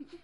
uno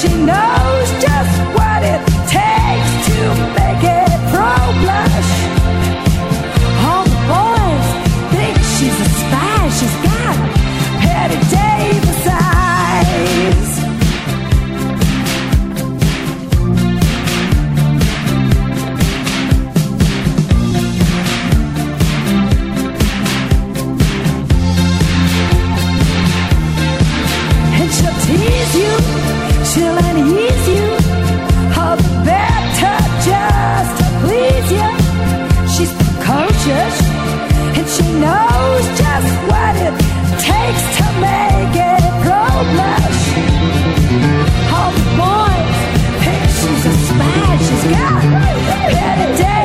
She knows just what it takes to make it pro blush. knows just what it takes to make it grow much. All the boys, pictures of spies, she's got better days.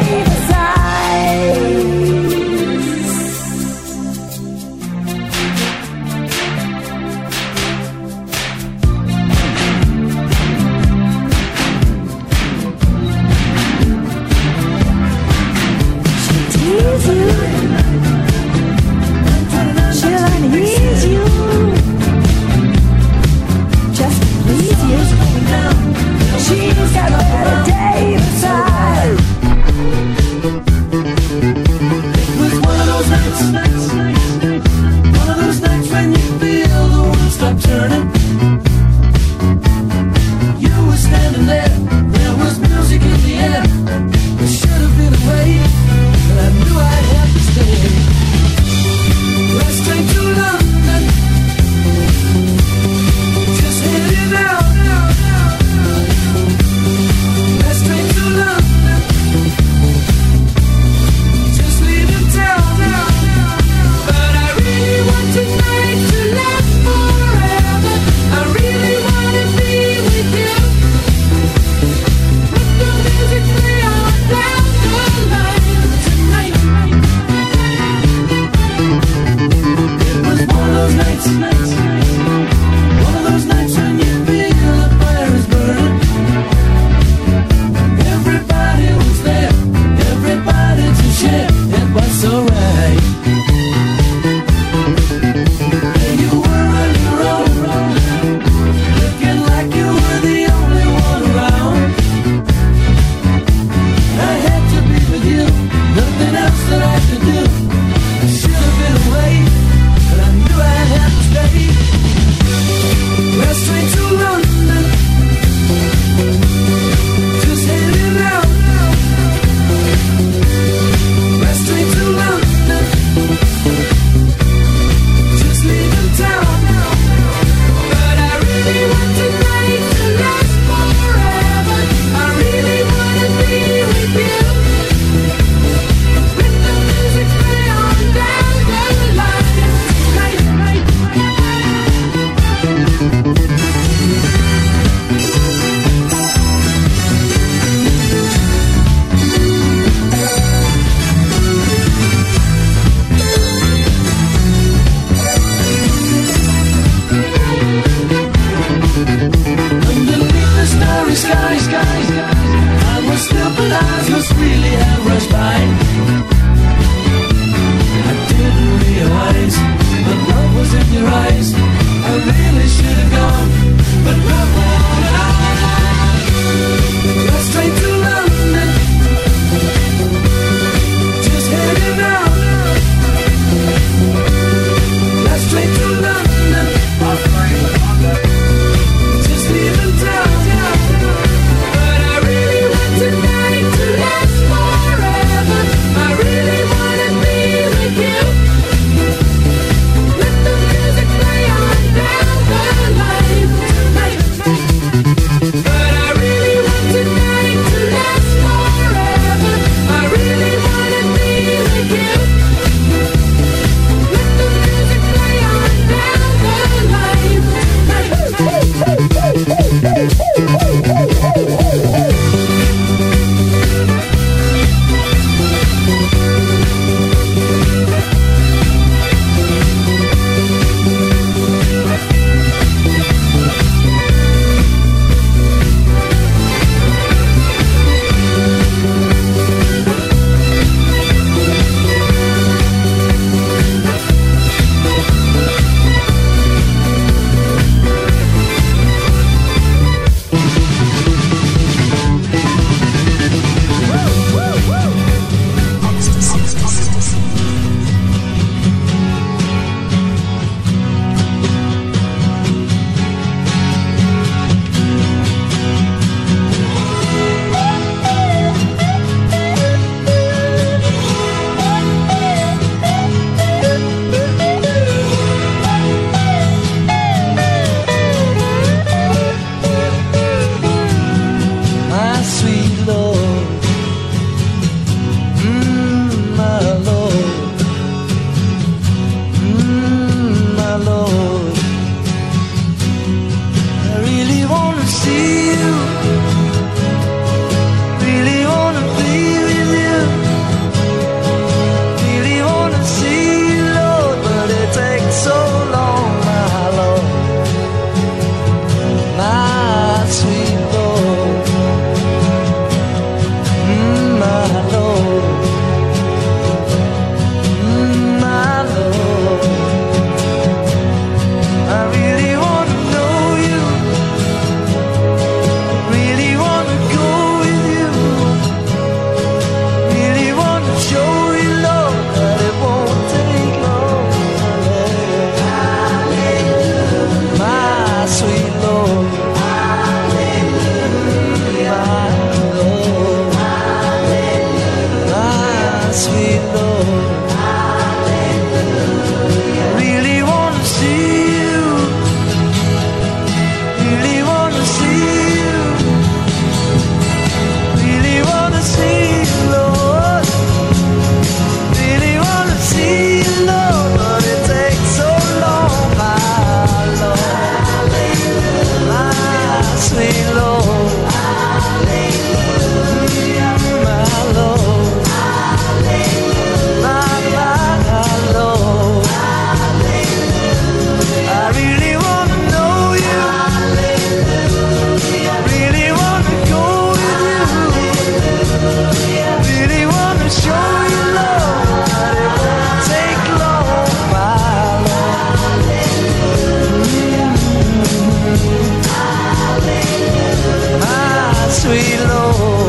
My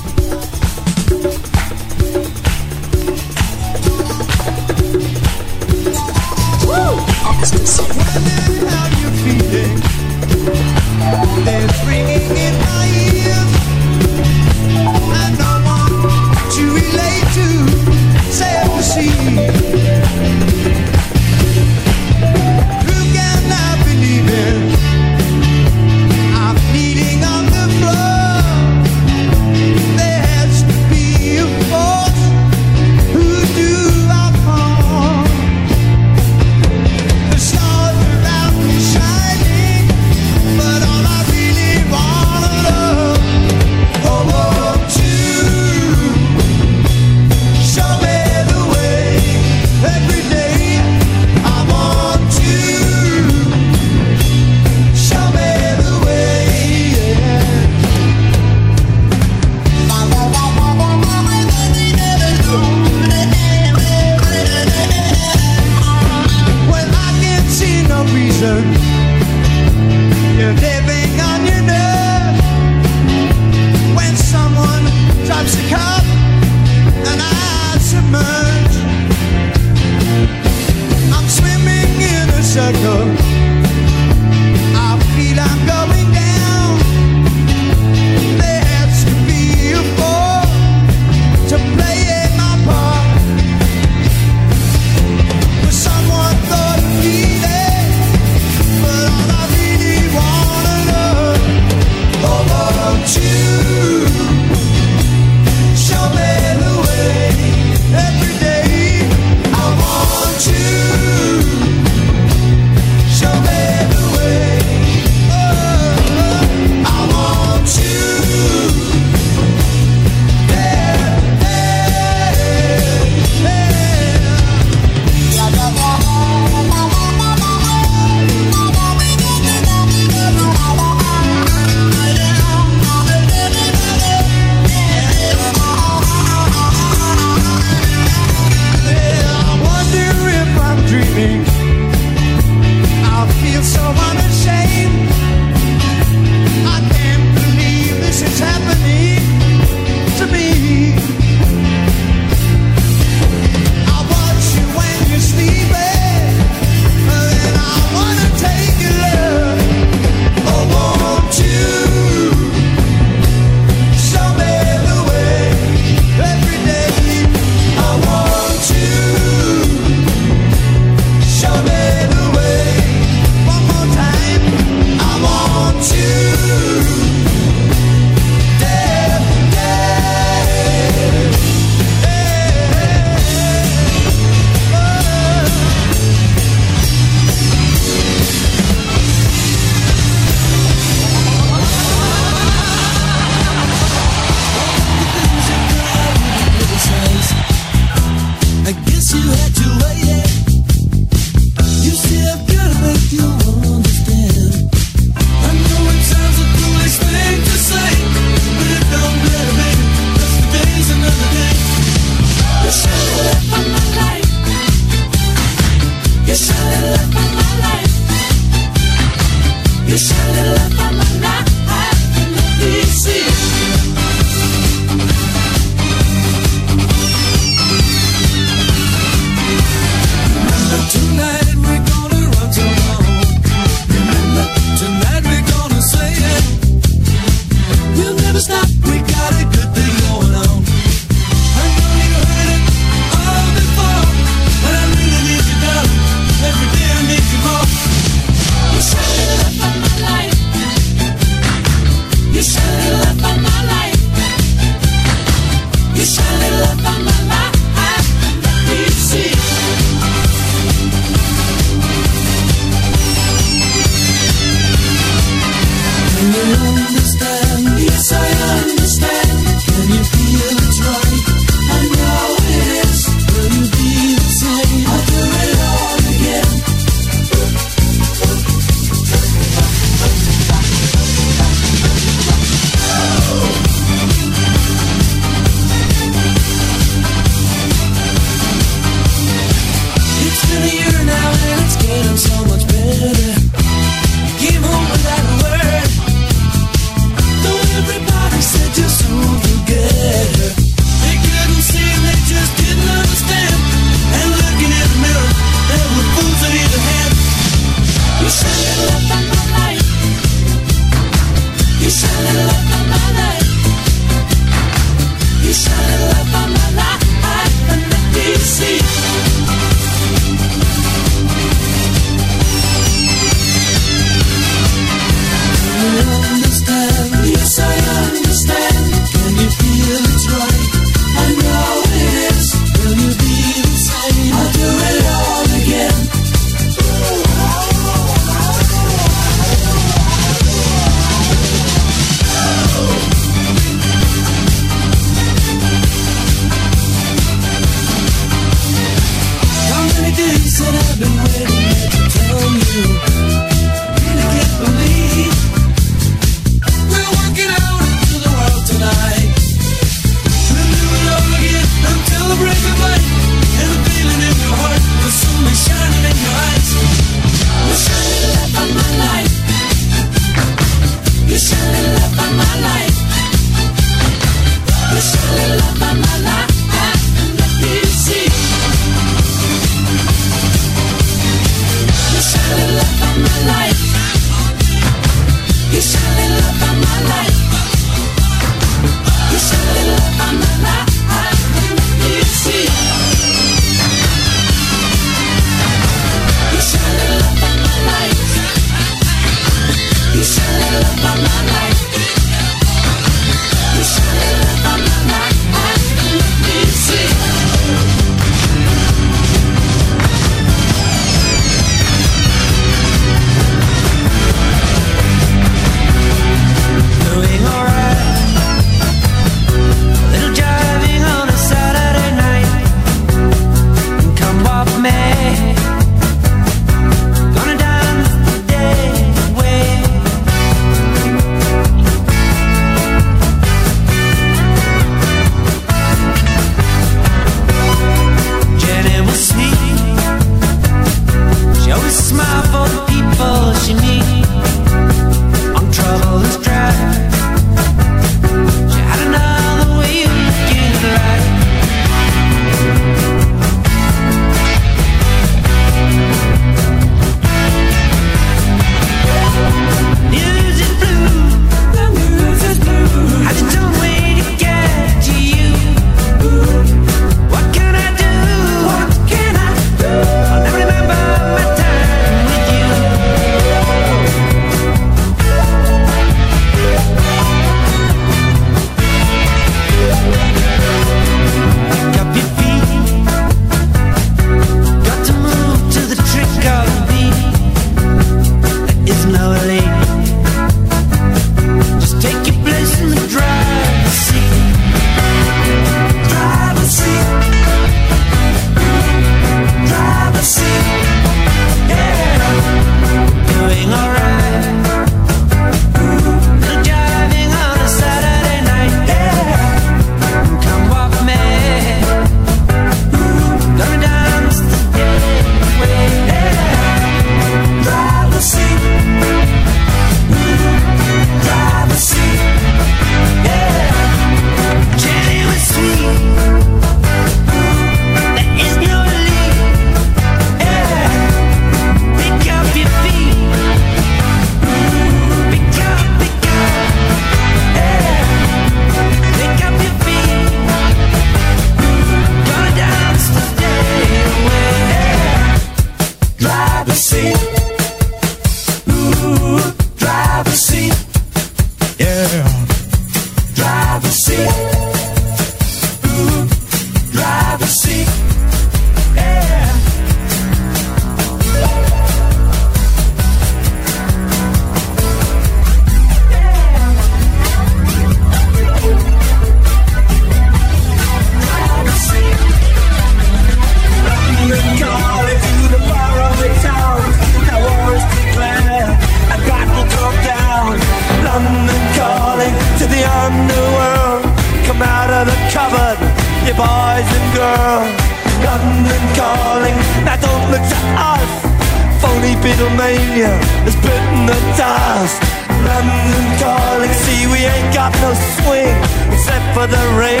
Beatlemania has bitten the dust. London calling, see we ain't got no swing except for the rain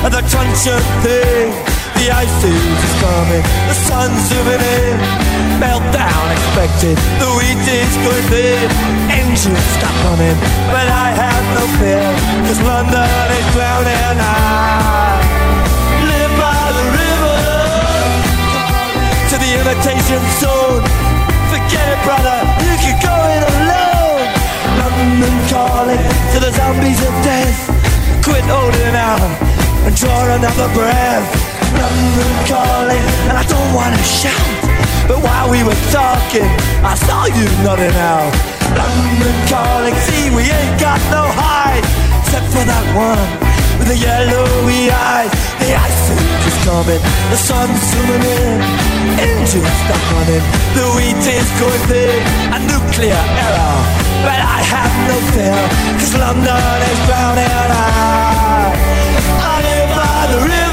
and the crunch of thing. The ice is coming, the sun's zooming in. Meltdown expected, the wheat is going thin. Engines stop running, but I have no fear, cause London is drowning. I live by the river to the imitation zone. Brother, you can go it alone. London calling to the zombies of death. Quit holding out and draw another breath. London calling, and I don't wanna shout. But while we were talking, I saw you nodding out. London calling, see we ain't got no hide, except for that one with the yellowy eyes. The ice is coming, the sun's zooming in, engines stop running, the wheat is going thin, a nuclear error. But I have no fear, cause London is drowning. I, I live by the river.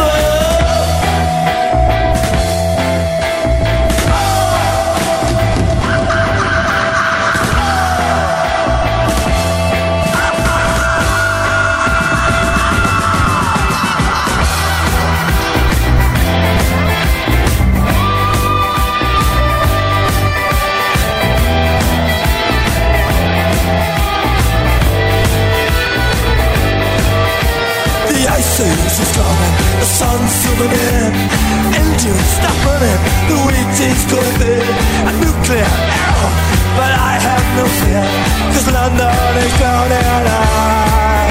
Is coming, the sun's zooming in, engines stop running, the wheat is going in, a nuclear error, but I have no fear, cause London is drowning. I,